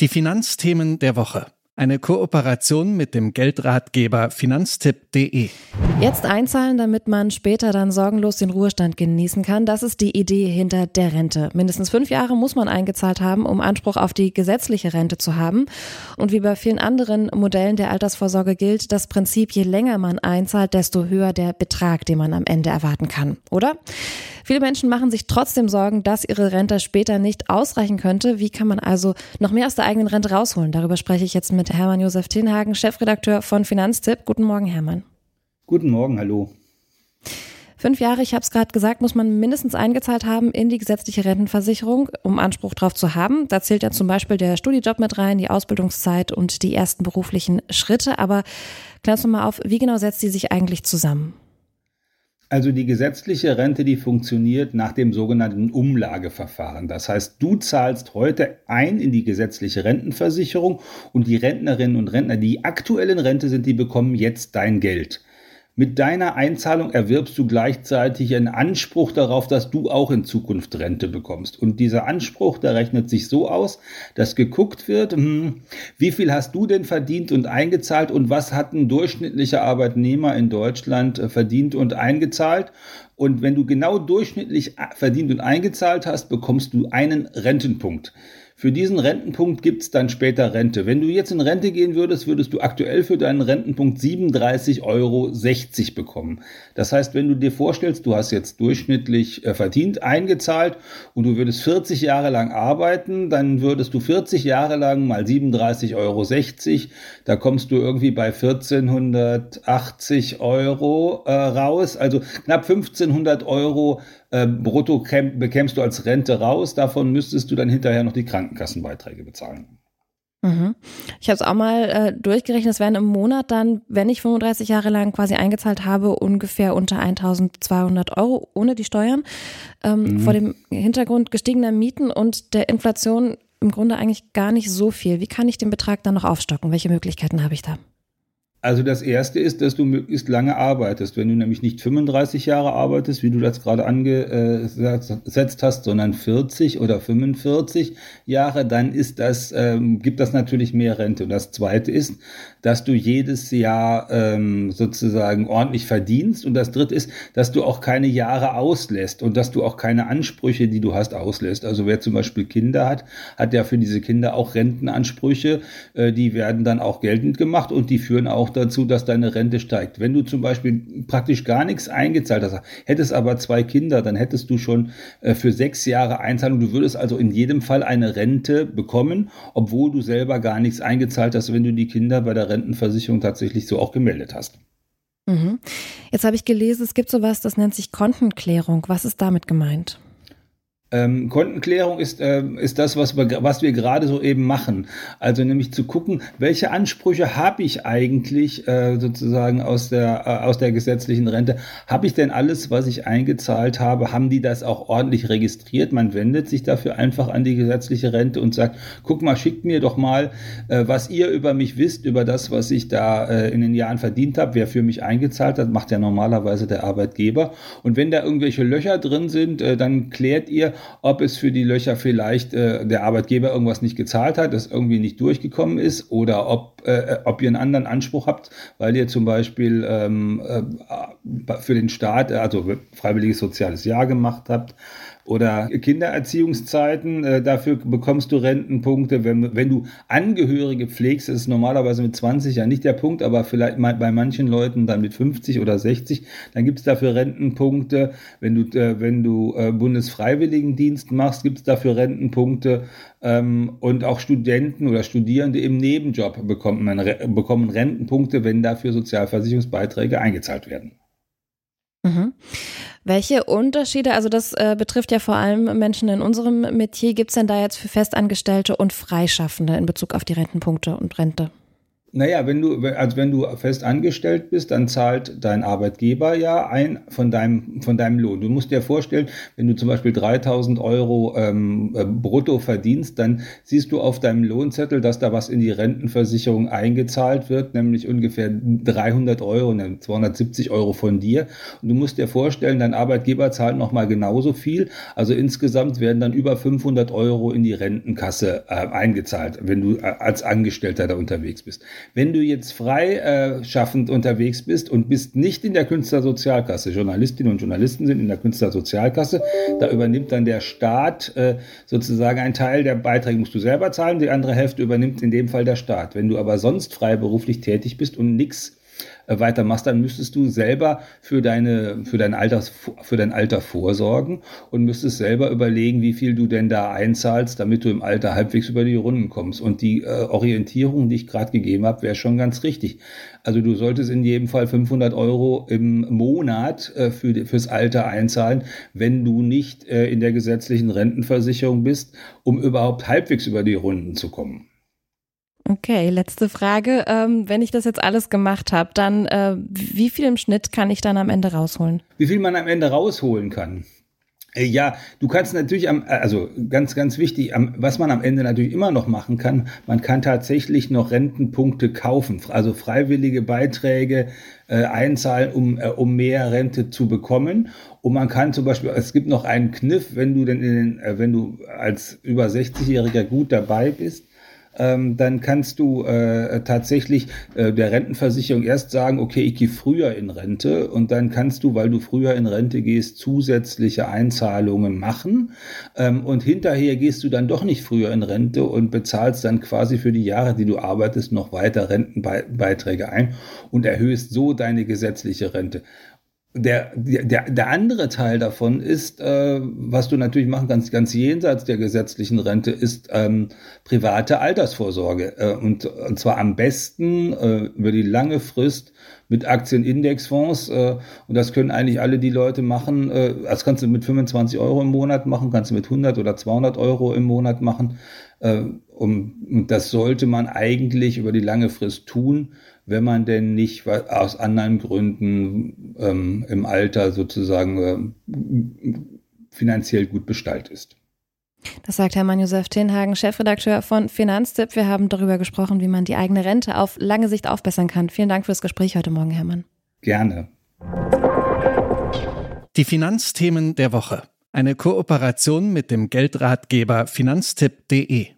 Die Finanzthemen der Woche. Eine Kooperation mit dem Geldratgeber finanztipp.de. Jetzt einzahlen, damit man später dann sorgenlos den Ruhestand genießen kann. Das ist die Idee hinter der Rente. Mindestens fünf Jahre muss man eingezahlt haben, um Anspruch auf die gesetzliche Rente zu haben. Und wie bei vielen anderen Modellen der Altersvorsorge gilt das Prinzip, je länger man einzahlt, desto höher der Betrag, den man am Ende erwarten kann. Oder? Viele Menschen machen sich trotzdem Sorgen, dass ihre Rente später nicht ausreichen könnte. Wie kann man also noch mehr aus der eigenen Rente rausholen? Darüber spreche ich jetzt mit Hermann Josef Tinhagen, Chefredakteur von Finanztipp. Guten Morgen, Hermann. Guten Morgen, hallo. Fünf Jahre, ich habe es gerade gesagt, muss man mindestens eingezahlt haben in die gesetzliche Rentenversicherung, um Anspruch darauf zu haben. Da zählt ja zum Beispiel der Studijob mit rein, die Ausbildungszeit und die ersten beruflichen Schritte. Aber klär uns noch mal auf, wie genau setzt die sich eigentlich zusammen? Also die gesetzliche Rente, die funktioniert nach dem sogenannten Umlageverfahren. Das heißt, du zahlst heute ein in die gesetzliche Rentenversicherung und die Rentnerinnen und Rentner, die aktuell in Rente sind, die bekommen jetzt dein Geld. Mit deiner Einzahlung erwirbst du gleichzeitig einen Anspruch darauf, dass du auch in Zukunft Rente bekommst. Und dieser Anspruch, der rechnet sich so aus, dass geguckt wird, hm, wie viel hast du denn verdient und eingezahlt und was hat ein durchschnittlicher Arbeitnehmer in Deutschland äh, verdient und eingezahlt. Und wenn du genau durchschnittlich äh, verdient und eingezahlt hast, bekommst du einen Rentenpunkt. Für diesen Rentenpunkt gibt es dann später Rente. Wenn du jetzt in Rente gehen würdest, würdest du aktuell für deinen Rentenpunkt 37,60 Euro bekommen. Das heißt, wenn du dir vorstellst, du hast jetzt durchschnittlich äh, verdient, eingezahlt und du würdest 40 Jahre lang arbeiten, dann würdest du 40 Jahre lang mal 37,60 Euro, da kommst du irgendwie bei 1480 Euro äh, raus, also knapp 1500 Euro äh, brutto bekämst du als Rente raus. Davon müsstest du dann hinterher noch die Krankenkassenbeiträge bezahlen. Mhm. Ich habe es auch mal äh, durchgerechnet, es wären im Monat dann, wenn ich 35 Jahre lang quasi eingezahlt habe, ungefähr unter 1200 Euro ohne die Steuern. Ähm, mhm. Vor dem Hintergrund gestiegener Mieten und der Inflation im Grunde eigentlich gar nicht so viel. Wie kann ich den Betrag dann noch aufstocken? Welche Möglichkeiten habe ich da? Also das erste ist, dass du möglichst lange arbeitest. Wenn du nämlich nicht 35 Jahre arbeitest, wie du das gerade angesetzt hast, sondern 40 oder 45 Jahre, dann ist das, ähm, gibt das natürlich mehr Rente. Und das zweite ist, dass du jedes Jahr ähm, sozusagen ordentlich verdienst. Und das dritte ist, dass du auch keine Jahre auslässt und dass du auch keine Ansprüche, die du hast, auslässt. Also wer zum Beispiel Kinder hat, hat ja für diese Kinder auch Rentenansprüche. Äh, die werden dann auch geltend gemacht und die führen auch dazu, dass deine Rente steigt. Wenn du zum Beispiel praktisch gar nichts eingezahlt hast, hättest aber zwei Kinder, dann hättest du schon äh, für sechs Jahre Einzahlung. Du würdest also in jedem Fall eine Rente bekommen, obwohl du selber gar nichts eingezahlt hast, wenn du die Kinder bei der Rentenversicherung tatsächlich so auch gemeldet hast. Mhm. Jetzt habe ich gelesen, es gibt sowas, das nennt sich Kontenklärung. Was ist damit gemeint? Ähm, Kontenklärung ist, äh, ist das, was wir, was wir gerade so eben machen. Also nämlich zu gucken, welche Ansprüche habe ich eigentlich äh, sozusagen aus der, äh, aus der gesetzlichen Rente? Habe ich denn alles, was ich eingezahlt habe, haben die das auch ordentlich registriert? Man wendet sich dafür einfach an die gesetzliche Rente und sagt, guck mal, schickt mir doch mal, äh, was ihr über mich wisst, über das, was ich da äh, in den Jahren verdient habe, wer für mich eingezahlt hat, macht ja normalerweise der Arbeitgeber. Und wenn da irgendwelche Löcher drin sind, äh, dann klärt ihr, ob es für die Löcher vielleicht äh, der Arbeitgeber irgendwas nicht gezahlt hat, das irgendwie nicht durchgekommen ist oder ob, äh, ob ihr einen anderen Anspruch habt, weil ihr zum Beispiel ähm, äh, für den Staat, also freiwilliges soziales Jahr gemacht habt oder Kindererziehungszeiten, äh, dafür bekommst du Rentenpunkte. Wenn, wenn du Angehörige pflegst, ist es normalerweise mit 20 ja nicht der Punkt, aber vielleicht bei manchen Leuten dann mit 50 oder 60, dann gibt es dafür Rentenpunkte. Wenn du, äh, wenn du äh, Bundesfreiwilligendienst machst, gibt es dafür Rentenpunkte. Ähm, und auch Studenten oder Studierende im Nebenjob bekommen, bekommen Rentenpunkte, wenn dafür Sozialversicherungsbeiträge eingezahlt werden. Mhm. Welche Unterschiede, also das äh, betrifft ja vor allem Menschen in unserem Metier, gibt es denn da jetzt für Festangestellte und Freischaffende in Bezug auf die Rentenpunkte und Rente? Naja, wenn du, also wenn du fest angestellt bist, dann zahlt dein Arbeitgeber ja ein von deinem, von deinem Lohn. Du musst dir vorstellen, wenn du zum Beispiel 3000 Euro ähm, äh, brutto verdienst, dann siehst du auf deinem Lohnzettel, dass da was in die Rentenversicherung eingezahlt wird, nämlich ungefähr 300 Euro, 270 Euro von dir. Und du musst dir vorstellen, dein Arbeitgeber zahlt nochmal genauso viel. Also insgesamt werden dann über 500 Euro in die Rentenkasse äh, eingezahlt, wenn du äh, als Angestellter da unterwegs bist. Wenn du jetzt freischaffend äh, unterwegs bist und bist nicht in der Künstlersozialkasse, Journalistinnen und Journalisten sind in der Künstlersozialkasse, da übernimmt dann der Staat äh, sozusagen einen Teil der Beiträge, musst du selber zahlen, die andere Hälfte übernimmt in dem Fall der Staat. Wenn du aber sonst freiberuflich tätig bist und nichts weitermachst, dann müsstest du selber für deine, für dein Alter, für dein Alter vorsorgen und müsstest selber überlegen, wie viel du denn da einzahlst, damit du im Alter halbwegs über die Runden kommst. Und die äh, Orientierung, die ich gerade gegeben habe, wäre schon ganz richtig. Also du solltest in jedem Fall 500 Euro im Monat äh, für, fürs Alter einzahlen, wenn du nicht äh, in der gesetzlichen Rentenversicherung bist, um überhaupt halbwegs über die Runden zu kommen. Okay, letzte Frage. Ähm, wenn ich das jetzt alles gemacht habe, dann äh, wie viel im Schnitt kann ich dann am Ende rausholen? Wie viel man am Ende rausholen kann? Äh, ja, du kannst natürlich am, äh, also ganz, ganz wichtig, am, was man am Ende natürlich immer noch machen kann, man kann tatsächlich noch Rentenpunkte kaufen, also freiwillige Beiträge äh, einzahlen, um, äh, um mehr Rente zu bekommen. Und man kann zum Beispiel, es gibt noch einen Kniff, wenn du denn in den, äh, wenn du als über 60-Jähriger gut dabei bist, ähm, dann kannst du äh, tatsächlich äh, der Rentenversicherung erst sagen, okay, ich gehe früher in Rente. Und dann kannst du, weil du früher in Rente gehst, zusätzliche Einzahlungen machen. Ähm, und hinterher gehst du dann doch nicht früher in Rente und bezahlst dann quasi für die Jahre, die du arbeitest, noch weiter Rentenbeiträge ein und erhöhst so deine gesetzliche Rente der, der, der andere Teil davon ist, äh, was du natürlich machen kannst, ganz jenseits der gesetzlichen Rente, ist ähm, private Altersvorsorge. Äh, und, und zwar am besten äh, über die lange Frist mit Aktienindexfonds. Äh, und das können eigentlich alle die Leute machen. Äh, das kannst du mit 25 Euro im Monat machen, kannst du mit 100 oder 200 Euro im Monat machen. Äh, und das sollte man eigentlich über die lange Frist tun wenn man denn nicht aus anderen Gründen ähm, im Alter sozusagen äh, finanziell gut bestaltet ist. Das sagt Hermann Josef Tenhagen, Chefredakteur von Finanztipp. Wir haben darüber gesprochen, wie man die eigene Rente auf lange Sicht aufbessern kann. Vielen Dank für das Gespräch heute Morgen, Hermann. Gerne. Die Finanzthemen der Woche. Eine Kooperation mit dem Geldratgeber finanztipp.de.